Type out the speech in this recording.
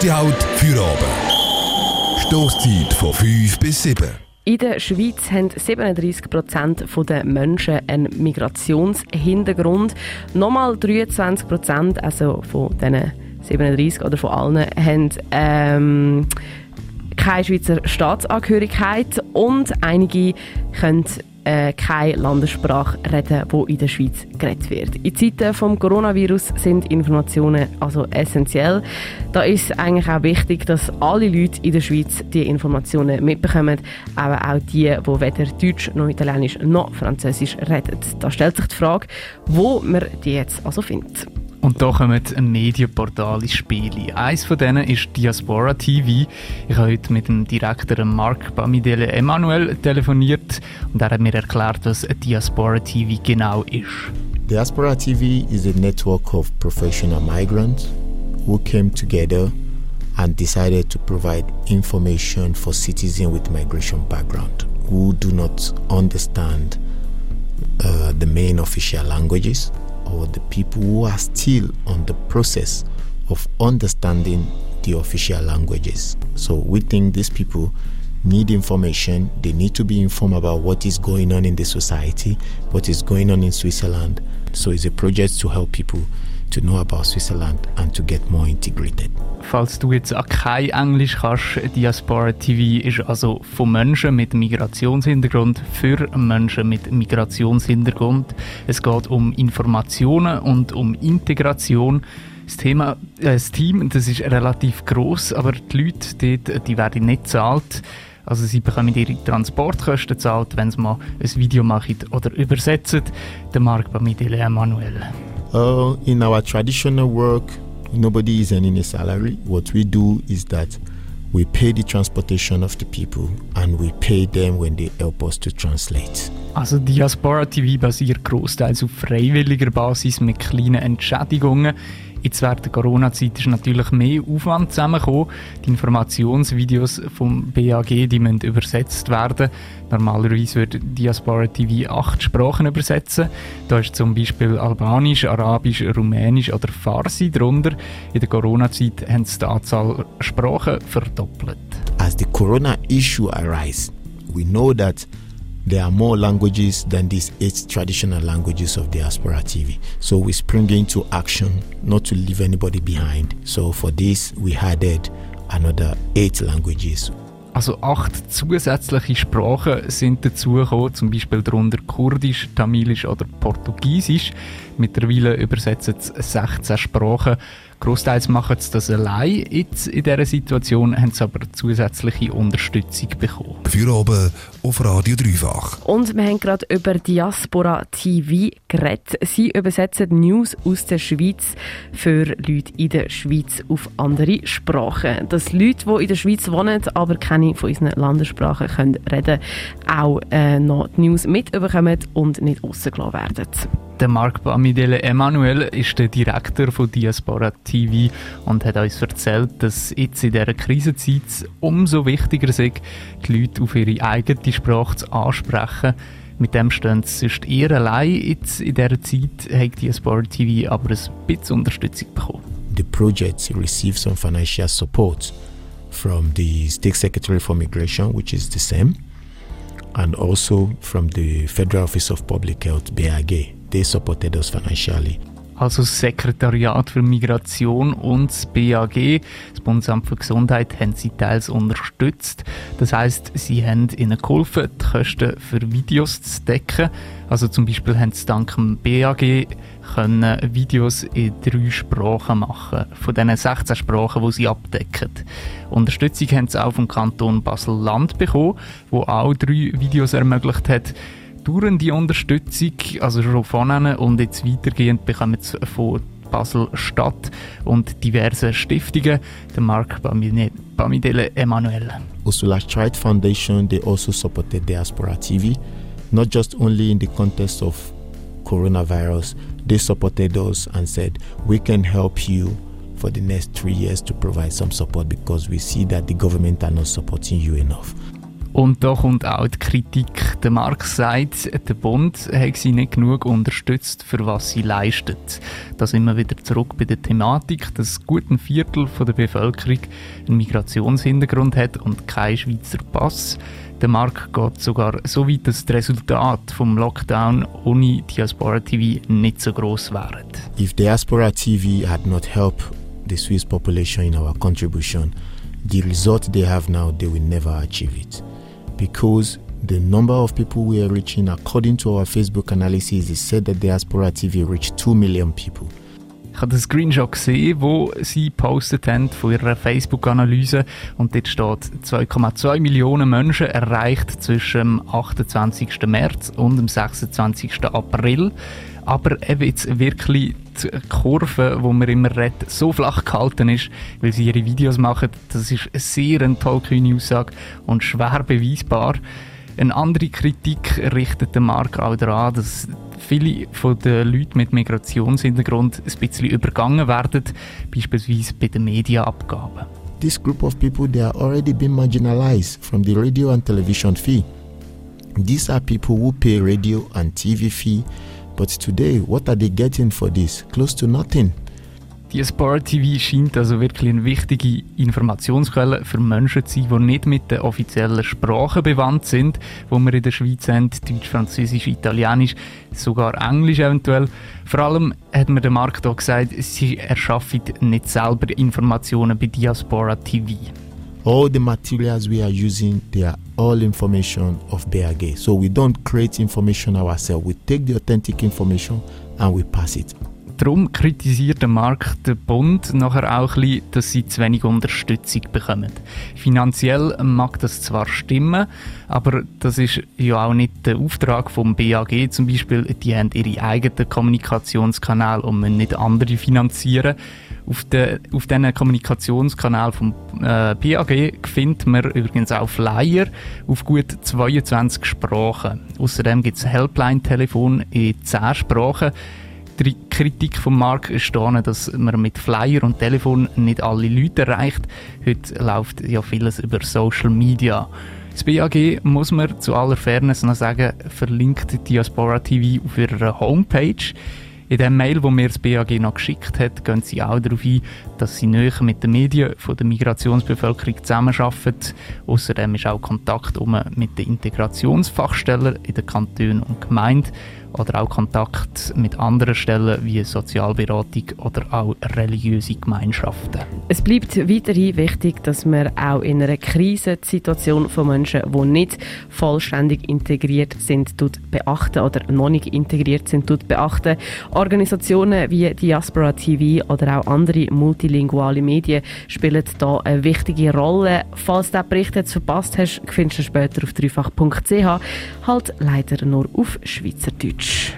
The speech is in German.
Beste halt für oben. Stoßzeit von 5 bis 7. In der Schweiz haben 37 Prozent der Menschen einen Migrationshintergrund. Nochmal 23 Prozent, also von diesen 37 oder von allen, haben ähm, keine Schweizer Staatsangehörigkeit und einige können äh, keine Landessprache reden, die in der Schweiz geredet wird. In Zeiten des Coronavirus sind Informationen also essentiell. Da ist eigentlich auch wichtig, dass alle Leute in der Schweiz die Informationen mitbekommen, aber auch die, die weder Deutsch noch Italienisch noch Französisch reden. Da stellt sich die Frage, wo man die jetzt also findet. Und da kommen ein Medienportal ins Spiel. Eines von denen ist Diaspora TV. Ich habe heute mit dem Direktor Marc Bamidele Emanuel telefoniert und er hat mir erklärt, was Diaspora TV genau ist. Diaspora TV is a network of professional migrants who came together and decided to provide information for citizens with migration background who do not understand uh, the main official languages or the people who are still on the process of understanding the official languages. So we think these people need information. They need to be informed about what is going on in the society, what is going on in Switzerland. So it's a project to help people to know about Switzerland and to get more integrated. Falls du jetzt auch kein Englisch kannst, Diaspora TV ist also von Menschen mit Migrationshintergrund für Menschen mit Migrationshintergrund. Es geht um Informationen und um Integration. Das, Thema, äh, das Team das ist relativ groß, aber die Leute dort, die werden nicht zahlt. Also sie bekommen ihre Transportkosten zahlt, wenn sie mal ein Video machen oder übersetzen. Der Marc Bamidele Emanuel. Uh, in our traditional work, nobody is earning a salary. What we do is that we pay the transportation of the people and we pay them when they help us to translate. Also Diaspora TV basiert großteils auf freiwilliger Basis mit kleinen Entschädigungen. Jetzt während der Corona-Zeit ist natürlich mehr Aufwand zusammengekommen. Die Informationsvideos vom BAG die müssen übersetzt werden. Normalerweise wird Diaspora TV acht Sprachen übersetzen. Da ist zum Beispiel Albanisch, Arabisch, Rumänisch oder Farsi drunter. In der Corona-Zeit haben sie die Anzahl Sprachen verdoppelt. As the Corona issue arises, we know that there are more languages than these eight traditional languages of diaspora TV. So we spring into action not to leave anybody behind. So for this, we added another eight languages. Also acht zusätzliche Sprachen sind dazugekommen, zum Beispiel darunter Kurdisch, Tamilisch oder Portugiesisch. Mittlerweile übersetzen es 16 Sprachen. Großteils machen sie das allein. Jetzt in dieser Situation haben sie aber zusätzliche Unterstützung bekommen. Für oben auf Radio Dreifach. Und wir haben gerade über Diaspora TV geredet. Sie übersetzen News aus der Schweiz für Leute in der Schweiz auf andere Sprachen. Dass Leute, die in der Schweiz wohnen, aber keine von unseren Landessprachen können reden, auch äh, noch die News mitbekommen und nicht rausgelassen werden. Der Marc Bamidele Emanuel ist der Direktor von Diaspora TV und hat uns erzählt, dass jetzt in dieser Krisenzeit umso wichtiger ist, die Leute auf ihre eigene Sprache zu ansprechen. Mit dem stehen sie sonst eher allein jetzt in dieser Zeit, hat Diaspora TV aber ein bisschen Unterstützung bekommen. The project received some financial support from the State Secretary for Migration, which is the same, and also from the Federal Office of Public Health, BAG. They supported us financially. Also das Sekretariat für Migration und das BAG, das Bundesamt für Gesundheit, haben sie teils unterstützt. Das heißt, sie haben ihnen geholfen, die Kosten für Videos zu decken. Also zum Beispiel haben sie dank dem BAG können Videos in drei Sprachen machen, von diesen 16 Sprachen, die sie abdecken. Unterstützung haben sie auch vom Kanton Basel-Land bekommen, wo auch drei Videos ermöglicht hat, die Unterstützung, also schon von ihnen und jetzt weitergehend bekommen sie von Basel-Stadt und diverse Stiftungen, der Marc Bamidele Emanuel. Ursula Child Foundation, they also supported Diaspora TV, not just only in the context of coronavirus, they supported us and said, we can help you for the next three years to provide some support because we see that the government are not supporting you enough. Und da kommt auch die Kritik. Der Marx sagt, der Bund hat sie nicht genug unterstützt, für was sie leistet. Da sind wir wieder zurück bei der Thematik, dass gut ein Viertel der Bevölkerung einen Migrationshintergrund hat und keinen Schweizer Pass. Der Markt geht sogar so weit, dass das Resultat vom Lockdown ohne Diaspora TV nicht so groß wäre. If Diaspora TV had not helped the Swiss population in our contribution, the result they have now, they will never achieve it. Because the number of people we are reaching, according to our Facebook analysis, is said that Diaspora TV reached 2 million people. Ich habe den Screenshot gesehen, wo sie postet haben von ihrer Facebook-Analyse und dort steht 2,2 Millionen Menschen erreicht zwischen dem 28. März und dem 26. April. Aber eben jetzt wirklich die Kurve, wo man immer redet, so flach gehalten ist, weil sie ihre Videos machen, das ist eine sehr tollkühne Aussage und schwer beweisbar. Eine andere Kritik richtet der Mark auch daran, dass viele von den Leuten mit Migrationshintergrund ein bisschen übergangen werden, beispielsweise bei den Medienabgaben. This group of people they are already been marginalized from the radio and television fee. These are people who pay radio and TV fee, but today what are they getting for this? Close to nothing. Die Sport TV scheint also wirklich eine wichtige Informationsquelle für Menschen zu sein, die nicht mit den offiziellen Sprachen bewandt sind, wo wir in der Schweiz haben, Deutsch, Französisch, Italienisch, sogar Englisch eventuell. Vor allem hat mir der Markt auch gesagt, sie erschaffen nicht selber Informationen bei Diaspora TV. All the materials we are using, they are all information of BAG. So we don't create information ourselves. We take the authentic information and we pass it. Darum kritisiert der Markt den Bund nachher auch ein bisschen, dass sie zu wenig Unterstützung bekommen. Finanziell mag das zwar stimmen, aber das ist ja auch nicht der Auftrag vom BAG zum Beispiel. Die haben ihre eigenen Kommunikationskanäle und müssen nicht andere finanzieren. Auf, de, auf diesen Kommunikationskanal vom äh, BAG findet man übrigens auch Flyer auf gut 22 Sprachen. Außerdem gibt es Helpline-Telefon in 10 Sprachen. Kritik Markt ist da, dass man mit Flyer und Telefon nicht alle Leute erreicht. Heute läuft ja vieles über Social Media. Das BAG, muss man zu aller Fairness noch sagen, verlinkt Diaspora TV auf ihrer Homepage. In dem Mail, wo mir das BAG noch geschickt hat, gehen sie auch darauf ein, dass sie näher mit den Medien von der Migrationsbevölkerung zusammenarbeiten. Außerdem ist auch Kontakt mit den Integrationsfachstellen in den Kantonen und Gemeinden oder auch Kontakt mit anderen Stellen wie Sozialberatung oder auch religiöse Gemeinschaften. Es bleibt weiterhin wichtig, dass man auch in einer Krisensituation von Menschen, die nicht vollständig integriert sind, beachten oder noch nicht integriert sind, beachten. Organisationen wie Diaspora TV oder auch andere multilinguale Medien spielen da eine wichtige Rolle. Falls du den Bericht jetzt verpasst hast, findest du später auf dreifach.ch, halt leider nur auf Schweizerdeutsch. much.